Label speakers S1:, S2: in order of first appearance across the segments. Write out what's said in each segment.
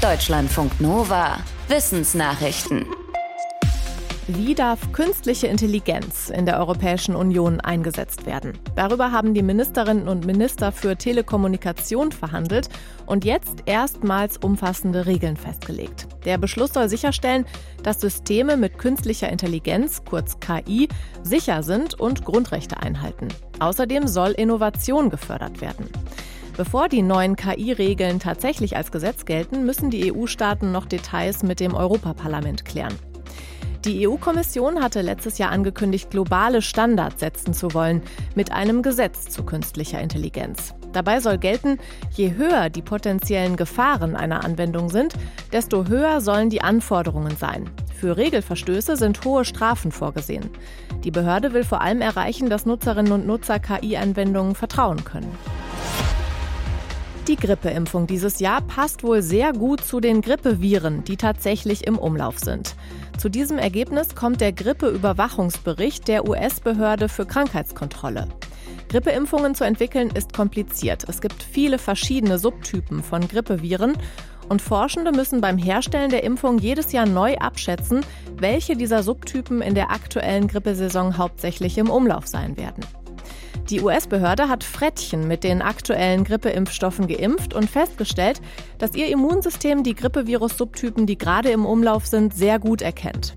S1: Deutschlandfunk Nova. Wissensnachrichten.
S2: Wie darf künstliche Intelligenz in der Europäischen Union eingesetzt werden? Darüber haben die Ministerinnen und Minister für Telekommunikation verhandelt und jetzt erstmals umfassende Regeln festgelegt. Der Beschluss soll sicherstellen, dass Systeme mit künstlicher Intelligenz, kurz KI, sicher sind und Grundrechte einhalten. Außerdem soll Innovation gefördert werden. Bevor die neuen KI-Regeln tatsächlich als Gesetz gelten, müssen die EU-Staaten noch Details mit dem Europaparlament klären. Die EU-Kommission hatte letztes Jahr angekündigt, globale Standards setzen zu wollen mit einem Gesetz zu künstlicher Intelligenz. Dabei soll gelten, je höher die potenziellen Gefahren einer Anwendung sind, desto höher sollen die Anforderungen sein. Für Regelverstöße sind hohe Strafen vorgesehen. Die Behörde will vor allem erreichen, dass Nutzerinnen und Nutzer KI-Anwendungen vertrauen können. Die Grippeimpfung dieses Jahr passt wohl sehr gut zu den Grippeviren, die tatsächlich im Umlauf sind. Zu diesem Ergebnis kommt der Grippeüberwachungsbericht der US-Behörde für Krankheitskontrolle. Grippeimpfungen zu entwickeln ist kompliziert. Es gibt viele verschiedene Subtypen von Grippeviren und Forschende müssen beim Herstellen der Impfung jedes Jahr neu abschätzen, welche dieser Subtypen in der aktuellen Grippesaison hauptsächlich im Umlauf sein werden. Die US-Behörde hat Frettchen mit den aktuellen Grippeimpfstoffen geimpft und festgestellt, dass ihr Immunsystem die Grippevirus-Subtypen, die gerade im Umlauf sind, sehr gut erkennt.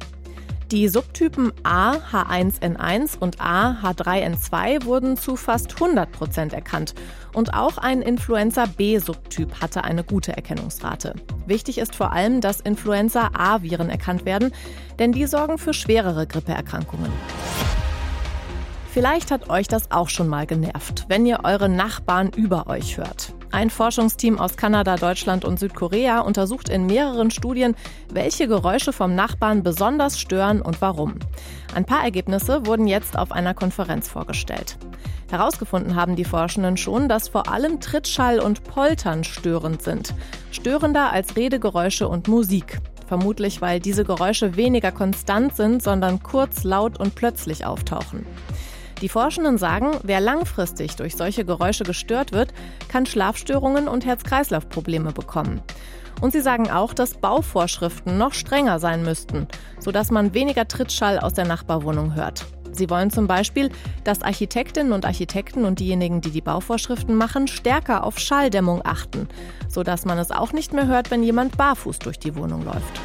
S2: Die Subtypen A H1N1 und A H3N2 wurden zu fast 100 Prozent erkannt. Und auch ein Influenza B-Subtyp hatte eine gute Erkennungsrate. Wichtig ist vor allem, dass Influenza A-Viren erkannt werden, denn die sorgen für schwerere Grippeerkrankungen. Vielleicht hat euch das auch schon mal genervt, wenn ihr eure Nachbarn über euch hört. Ein Forschungsteam aus Kanada, Deutschland und Südkorea untersucht in mehreren Studien, welche Geräusche vom Nachbarn besonders stören und warum. Ein paar Ergebnisse wurden jetzt auf einer Konferenz vorgestellt. Herausgefunden haben die Forschenden schon, dass vor allem Trittschall und Poltern störend sind. Störender als Redegeräusche und Musik. Vermutlich, weil diese Geräusche weniger konstant sind, sondern kurz, laut und plötzlich auftauchen. Die Forschenden sagen, wer langfristig durch solche Geräusche gestört wird, kann Schlafstörungen und Herz-Kreislauf-Probleme bekommen. Und sie sagen auch, dass Bauvorschriften noch strenger sein müssten, sodass man weniger Trittschall aus der Nachbarwohnung hört. Sie wollen zum Beispiel, dass Architektinnen und Architekten und diejenigen, die die Bauvorschriften machen, stärker auf Schalldämmung achten, sodass man es auch nicht mehr hört, wenn jemand barfuß durch die Wohnung läuft.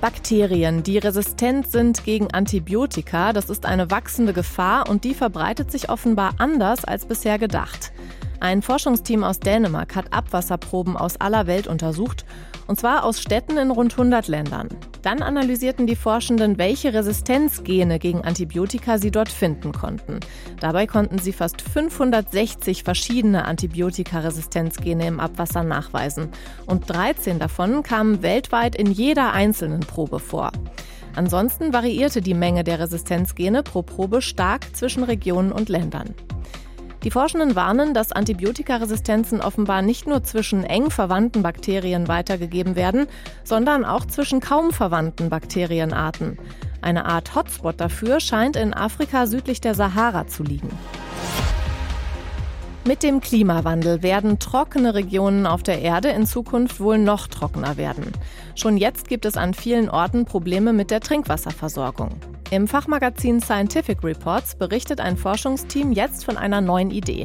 S2: Bakterien, die resistent sind gegen Antibiotika, das ist eine wachsende Gefahr und die verbreitet sich offenbar anders als bisher gedacht. Ein Forschungsteam aus Dänemark hat Abwasserproben aus aller Welt untersucht, und zwar aus Städten in rund 100 Ländern. Dann analysierten die Forschenden, welche Resistenzgene gegen Antibiotika sie dort finden konnten. Dabei konnten sie fast 560 verschiedene Antibiotikaresistenzgene im Abwasser nachweisen. Und 13 davon kamen weltweit in jeder einzelnen Probe vor. Ansonsten variierte die Menge der Resistenzgene pro Probe stark zwischen Regionen und Ländern. Die Forschenden warnen, dass Antibiotikaresistenzen offenbar nicht nur zwischen eng verwandten Bakterien weitergegeben werden, sondern auch zwischen kaum verwandten Bakterienarten. Eine Art Hotspot dafür scheint in Afrika südlich der Sahara zu liegen. Mit dem Klimawandel werden trockene Regionen auf der Erde in Zukunft wohl noch trockener werden. Schon jetzt gibt es an vielen Orten Probleme mit der Trinkwasserversorgung. Im Fachmagazin Scientific Reports berichtet ein Forschungsteam jetzt von einer neuen Idee.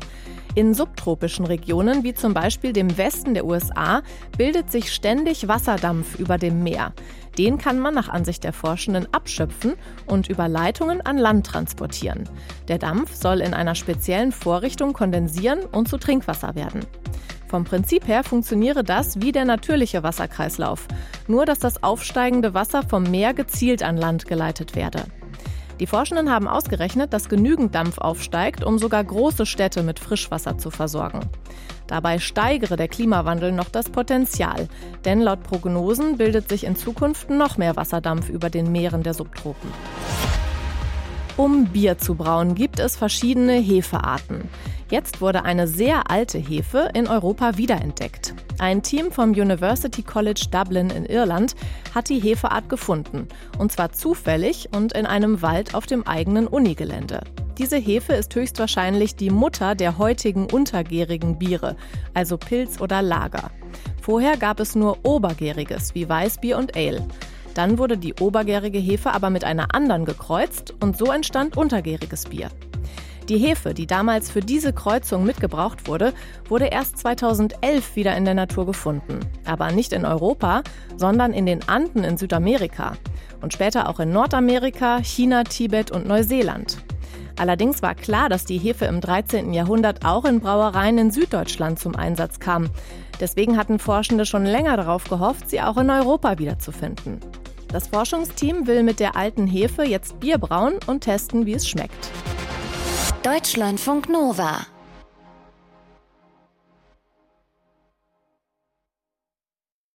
S2: In subtropischen Regionen, wie zum Beispiel dem Westen der USA, bildet sich ständig Wasserdampf über dem Meer. Den kann man nach Ansicht der Forschenden abschöpfen und über Leitungen an Land transportieren. Der Dampf soll in einer speziellen Vorrichtung kondensieren und zu Trinkwasser werden. Vom Prinzip her funktioniere das wie der natürliche Wasserkreislauf, nur dass das aufsteigende Wasser vom Meer gezielt an Land geleitet werde. Die Forschenden haben ausgerechnet, dass genügend Dampf aufsteigt, um sogar große Städte mit Frischwasser zu versorgen. Dabei steigere der Klimawandel noch das Potenzial, denn laut Prognosen bildet sich in Zukunft noch mehr Wasserdampf über den Meeren der Subtropen. Um Bier zu brauen, gibt es verschiedene Hefearten. Jetzt wurde eine sehr alte Hefe in Europa wiederentdeckt. Ein Team vom University College Dublin in Irland hat die Hefeart gefunden. Und zwar zufällig und in einem Wald auf dem eigenen Unigelände. Diese Hefe ist höchstwahrscheinlich die Mutter der heutigen untergärigen Biere, also Pilz oder Lager. Vorher gab es nur Obergäriges wie Weißbier und Ale. Dann wurde die obergärige Hefe aber mit einer anderen gekreuzt und so entstand untergäriges Bier. Die Hefe, die damals für diese Kreuzung mitgebraucht wurde, wurde erst 2011 wieder in der Natur gefunden. Aber nicht in Europa, sondern in den Anden in Südamerika und später auch in Nordamerika, China, Tibet und Neuseeland. Allerdings war klar, dass die Hefe im 13. Jahrhundert auch in Brauereien in Süddeutschland zum Einsatz kam. Deswegen hatten Forschende schon länger darauf gehofft, sie auch in Europa wiederzufinden. Das Forschungsteam will mit der alten Hefe jetzt Bier brauen und testen, wie es schmeckt.
S1: Deutschlandfunk Nova